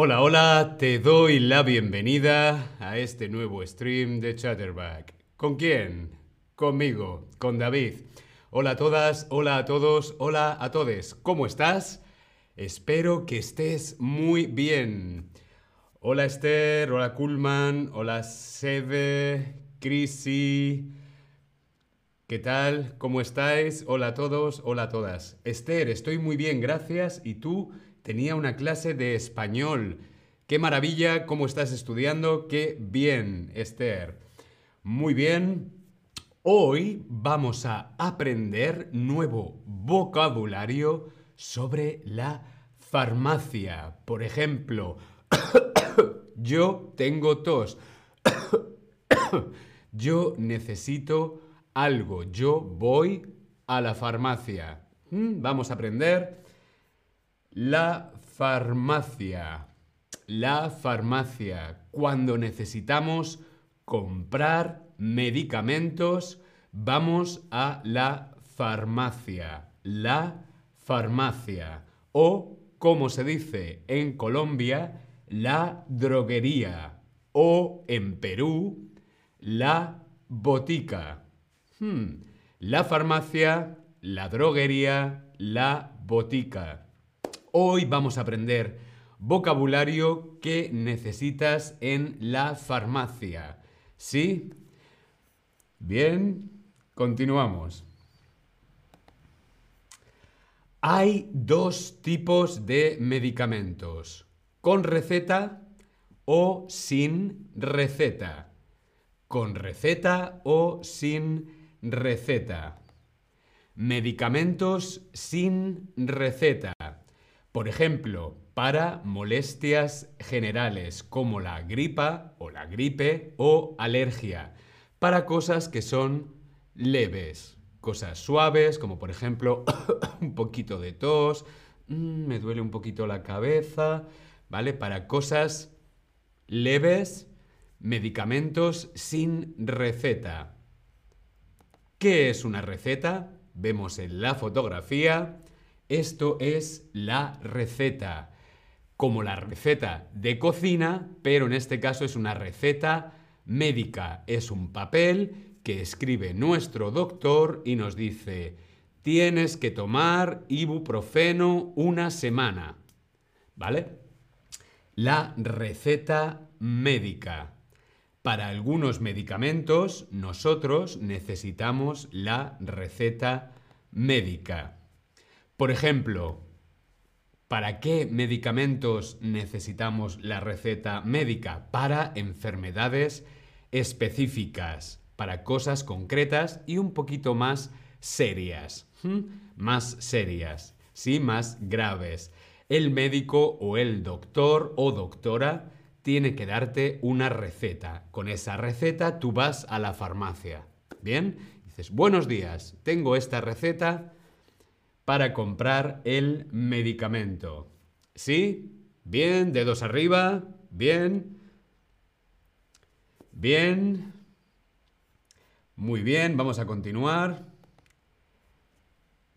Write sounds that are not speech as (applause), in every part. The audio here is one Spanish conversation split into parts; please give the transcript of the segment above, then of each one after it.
Hola, hola, te doy la bienvenida a este nuevo stream de Chatterback. ¿Con quién? Conmigo, con David. Hola a todas, hola a todos, hola a todes. ¿Cómo estás? Espero que estés muy bien. Hola Esther, hola Kuhlman, hola Sebe, Chrissy. ¿Qué tal? ¿Cómo estáis? Hola a todos, hola a todas. Esther, estoy muy bien, gracias. ¿Y tú? Tenía una clase de español. Qué maravilla, cómo estás estudiando. Qué bien, Esther. Muy bien. Hoy vamos a aprender nuevo vocabulario sobre la farmacia. Por ejemplo, (coughs) yo tengo tos. (coughs) yo necesito algo. Yo voy a la farmacia. ¿Mm? Vamos a aprender la farmacia. La farmacia. Cuando necesitamos comprar medicamentos, vamos a la farmacia. La farmacia. O, como se dice en Colombia, la droguería. O en Perú, la botica. Hmm. La farmacia, la droguería, la botica. Hoy vamos a aprender vocabulario que necesitas en la farmacia. ¿Sí? Bien, continuamos. Hay dos tipos de medicamentos, con receta o sin receta. Con receta o sin receta. Medicamentos sin receta. Por ejemplo, para molestias generales como la gripa o la gripe o alergia. Para cosas que son leves. Cosas suaves como por ejemplo (coughs) un poquito de tos, mm, me duele un poquito la cabeza, ¿vale? Para cosas leves, medicamentos sin receta. ¿Qué es una receta? Vemos en la fotografía esto es la receta, como la receta de cocina, pero en este caso es una receta médica. Es un papel que escribe nuestro doctor y nos dice, tienes que tomar ibuprofeno una semana. ¿Vale? La receta médica. Para algunos medicamentos nosotros necesitamos la receta médica. Por ejemplo, ¿para qué medicamentos necesitamos la receta médica? Para enfermedades específicas, para cosas concretas y un poquito más serias. Más serias, sí, más graves. El médico o el doctor o doctora tiene que darte una receta. Con esa receta tú vas a la farmacia. Bien, dices, buenos días, tengo esta receta para comprar el medicamento. ¿Sí? Bien, dedos arriba. Bien. Bien. Muy bien, vamos a continuar.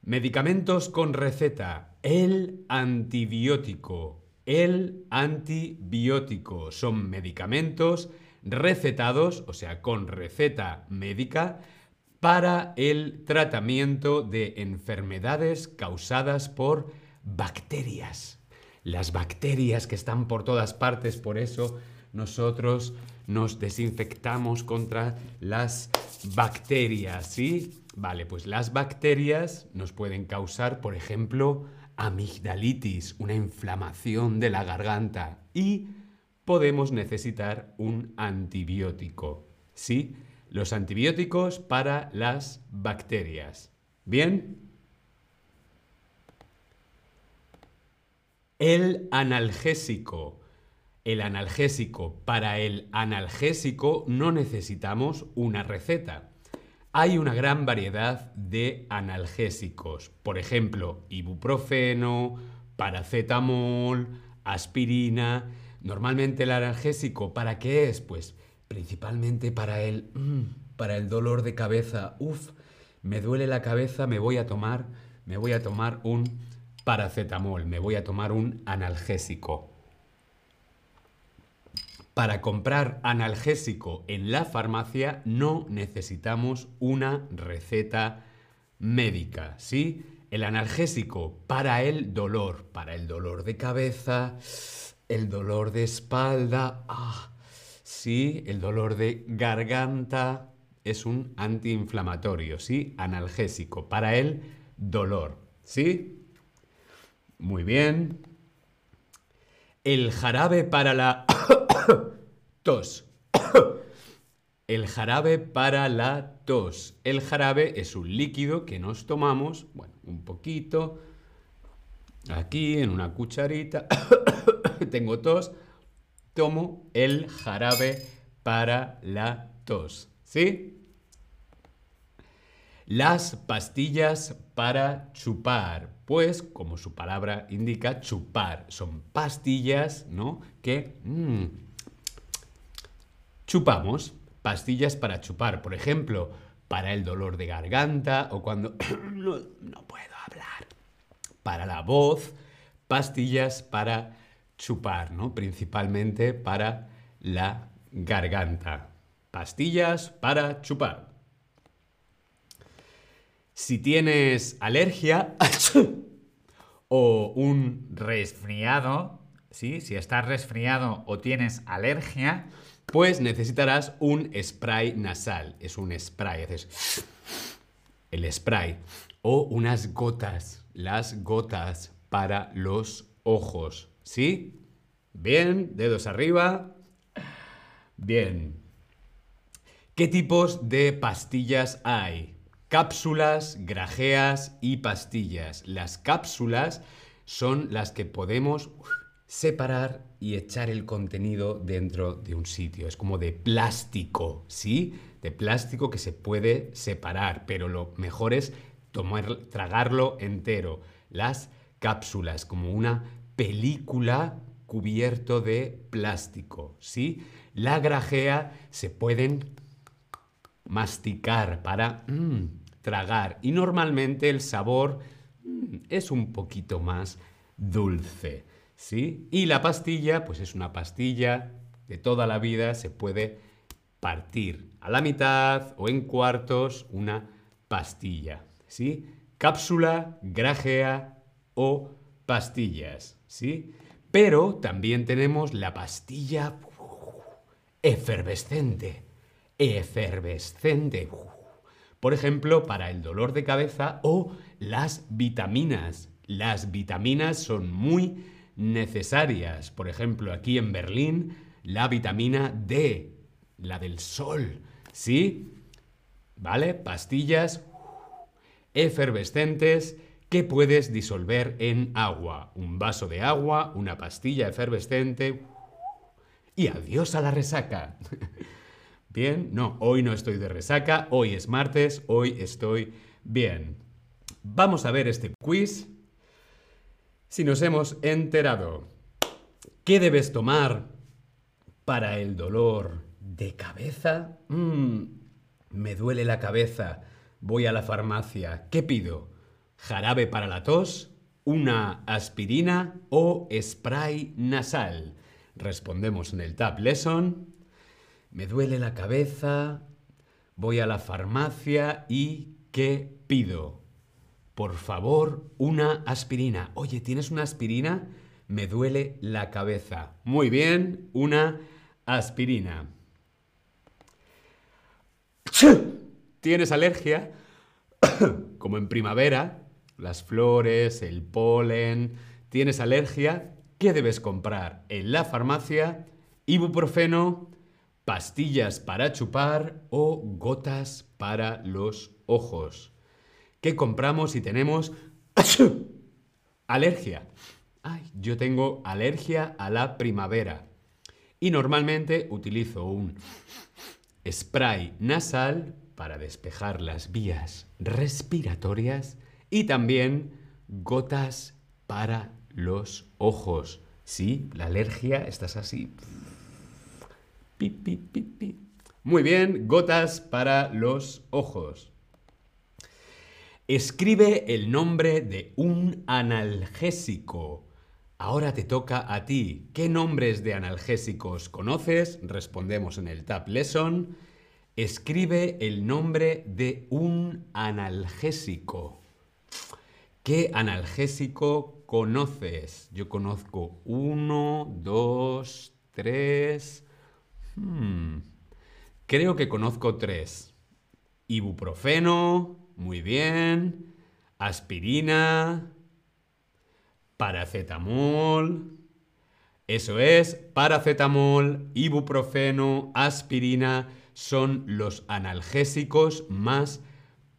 Medicamentos con receta. El antibiótico. El antibiótico. Son medicamentos recetados, o sea, con receta médica, para el tratamiento de enfermedades causadas por bacterias. Las bacterias que están por todas partes, por eso nosotros nos desinfectamos contra las bacterias, ¿sí? Vale, pues las bacterias nos pueden causar, por ejemplo, amigdalitis, una inflamación de la garganta y podemos necesitar un antibiótico, ¿sí? Los antibióticos para las bacterias. ¿Bien? El analgésico. El analgésico. Para el analgésico no necesitamos una receta. Hay una gran variedad de analgésicos. Por ejemplo, ibuprofeno, paracetamol, aspirina. Normalmente el analgésico, ¿para qué es? Pues principalmente para el, mm, para el dolor de cabeza. Uf, me duele la cabeza, me voy a tomar, me voy a tomar un paracetamol, me voy a tomar un analgésico. Para comprar analgésico en la farmacia no necesitamos una receta médica, ¿sí? El analgésico para el dolor, para el dolor de cabeza, el dolor de espalda, ah, sí, el dolor de garganta, es un antiinflamatorio, ¿sí? Analgésico para el dolor, ¿sí? Muy bien. El jarabe para la (coughs) tos. (coughs) El jarabe para la tos. El jarabe es un líquido que nos tomamos, bueno, un poquito, aquí en una cucharita. (coughs) Tengo tos, tomo el jarabe para la tos. ¿Sí? Las pastillas para chupar. Pues, como su palabra indica, chupar. Son pastillas, ¿no? Que mm, chupamos pastillas para chupar, por ejemplo, para el dolor de garganta o cuando (coughs) no, puedo hablar, para la voz, pastillas para chupar, ¿no? Principalmente para la garganta. Pastillas para chupar. Si tienes alergia (laughs) o un resfriado, ¿sí? Si estás resfriado o tienes alergia, pues necesitarás un spray nasal. Es un spray, haces (sniffs) el spray. O unas gotas, las gotas para los ojos. ¿Sí? Bien, dedos arriba. Bien. ¿Qué tipos de pastillas hay? Cápsulas, grajeas y pastillas. Las cápsulas son las que podemos separar y echar el contenido dentro de un sitio. Es como de plástico, ¿sí? De plástico que se puede separar, pero lo mejor es tragarlo entero. Las cápsulas, como una película cubierto de plástico, ¿sí? La grajea se pueden masticar para mm, tragar y normalmente el sabor mm, es un poquito más dulce. ¿sí? Y la pastilla, pues es una pastilla de toda la vida, se puede partir a la mitad o en cuartos una pastilla, ¿sí? Cápsula, grajea o pastillas, ¿sí? Pero también tenemos la pastilla efervescente, efervescente. Por ejemplo, para el dolor de cabeza o las vitaminas. Las vitaminas son muy necesarias. Por ejemplo, aquí en Berlín, la vitamina D, la del sol. ¿Sí? ¿Vale? Pastillas efervescentes que puedes disolver en agua. Un vaso de agua, una pastilla efervescente y adiós a la resaca. (laughs) Bien, no, hoy no estoy de resaca, hoy es martes, hoy estoy bien. Vamos a ver este quiz si nos hemos enterado. ¿Qué debes tomar para el dolor de cabeza? Mm, me duele la cabeza. Voy a la farmacia. ¿Qué pido? ¿Jarabe para la tos? ¿Una aspirina o spray nasal? Respondemos en el Tab Lesson. Me duele la cabeza. Voy a la farmacia y ¿qué pido? por favor, una aspirina. Oye, ¿tienes una aspirina? Me duele la cabeza. Muy bien, una aspirina. ¿Tienes alergia? (coughs) Como en primavera, las flores, el polen. ¿Tienes alergia? ¿Qué debes comprar? En la farmacia, ibuprofeno, pastillas para chupar o gotas para los ojos. ¿Qué compramos si tenemos (coughs) alergia? Ay, yo tengo alergia a la primavera. Y normalmente utilizo un spray nasal para despejar las vías respiratorias y también gotas para los ojos. Sí, la alergia, estás así. Muy bien, gotas para los ojos. Escribe el nombre de un analgésico. Ahora te toca a ti. ¿Qué nombres de analgésicos conoces? Respondemos en el Tab Lesson. Escribe el nombre de un analgésico. ¿Qué analgésico conoces? Yo conozco uno, dos, tres. Hmm. Creo que conozco tres. Ibuprofeno, muy bien. Aspirina, paracetamol. Eso es, paracetamol, ibuprofeno, aspirina son los analgésicos más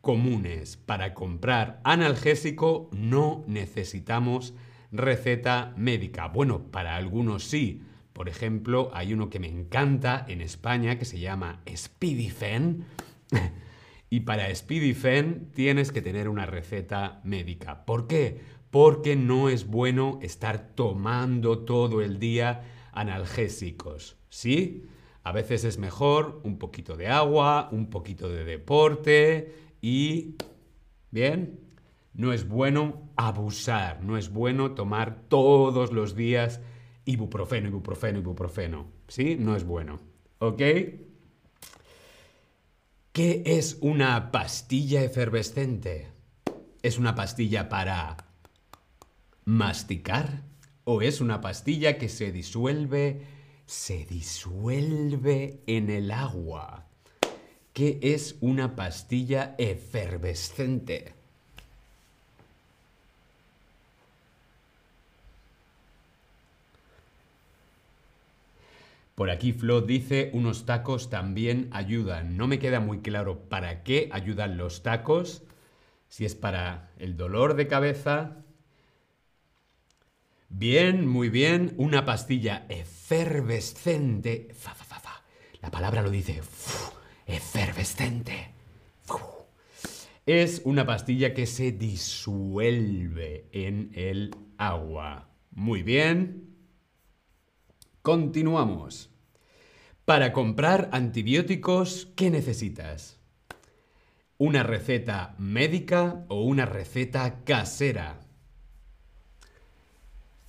comunes. Para comprar analgésico no necesitamos receta médica. Bueno, para algunos sí. Por ejemplo, hay uno que me encanta en España que se llama Speedifen. (laughs) y para Speedifen tienes que tener una receta médica. ¿Por qué? porque no es bueno estar tomando todo el día analgésicos, ¿sí? A veces es mejor un poquito de agua, un poquito de deporte y... Bien, no es bueno abusar, no es bueno tomar todos los días ibuprofeno, ibuprofeno, ibuprofeno, ¿sí? No es bueno, ¿ok? ¿Qué es una pastilla efervescente? Es una pastilla para masticar o es una pastilla que se disuelve, se disuelve en el agua. ¿Qué es una pastilla efervescente? Por aquí Flo dice, unos tacos también ayudan. No me queda muy claro para qué ayudan los tacos. Si es para el dolor de cabeza, Bien, muy bien. Una pastilla efervescente. Fa, fa, fa, La palabra lo dice. Efervescente. Es una pastilla que se disuelve en el agua. Muy bien. Continuamos. Para comprar antibióticos, ¿qué necesitas? ¿Una receta médica o una receta casera?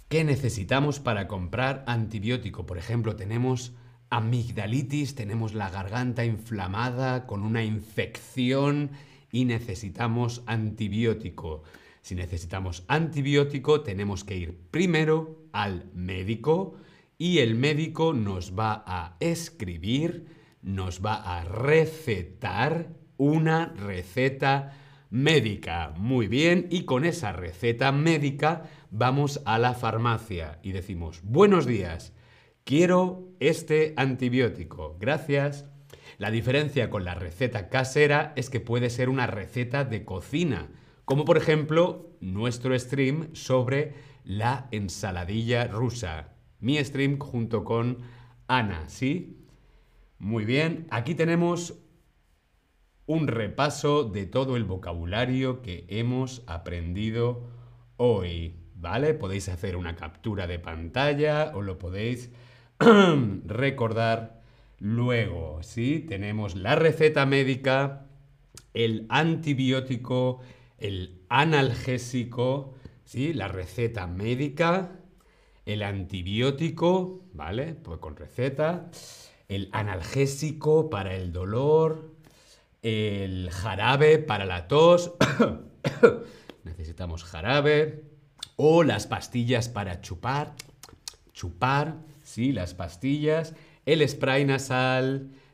¿Qué necesitamos para comprar antibiótico? Por ejemplo, tenemos amigdalitis, tenemos la garganta inflamada con una infección y necesitamos antibiótico. Si necesitamos antibiótico, tenemos que ir primero al médico y el médico nos va a escribir, nos va a recetar una receta médica. Muy bien, y con esa receta médica vamos a la farmacia y decimos, buenos días, quiero este antibiótico, gracias. La diferencia con la receta casera es que puede ser una receta de cocina, como por ejemplo nuestro stream sobre la ensaladilla rusa. Mi stream junto con Ana, ¿sí? Muy bien, aquí tenemos un repaso de todo el vocabulario que hemos aprendido hoy, ¿vale? Podéis hacer una captura de pantalla o lo podéis (clears throat) recordar luego, ¿sí? Tenemos la receta médica, el antibiótico, el analgésico, ¿sí? La receta médica, el antibiótico, ¿vale? Pues con receta, el analgésico para el dolor, el jarabe para la tos, (clears throat) necesitamos jarabe, o las pastillas para chupar, chupar, sí, las pastillas, el spray nasal,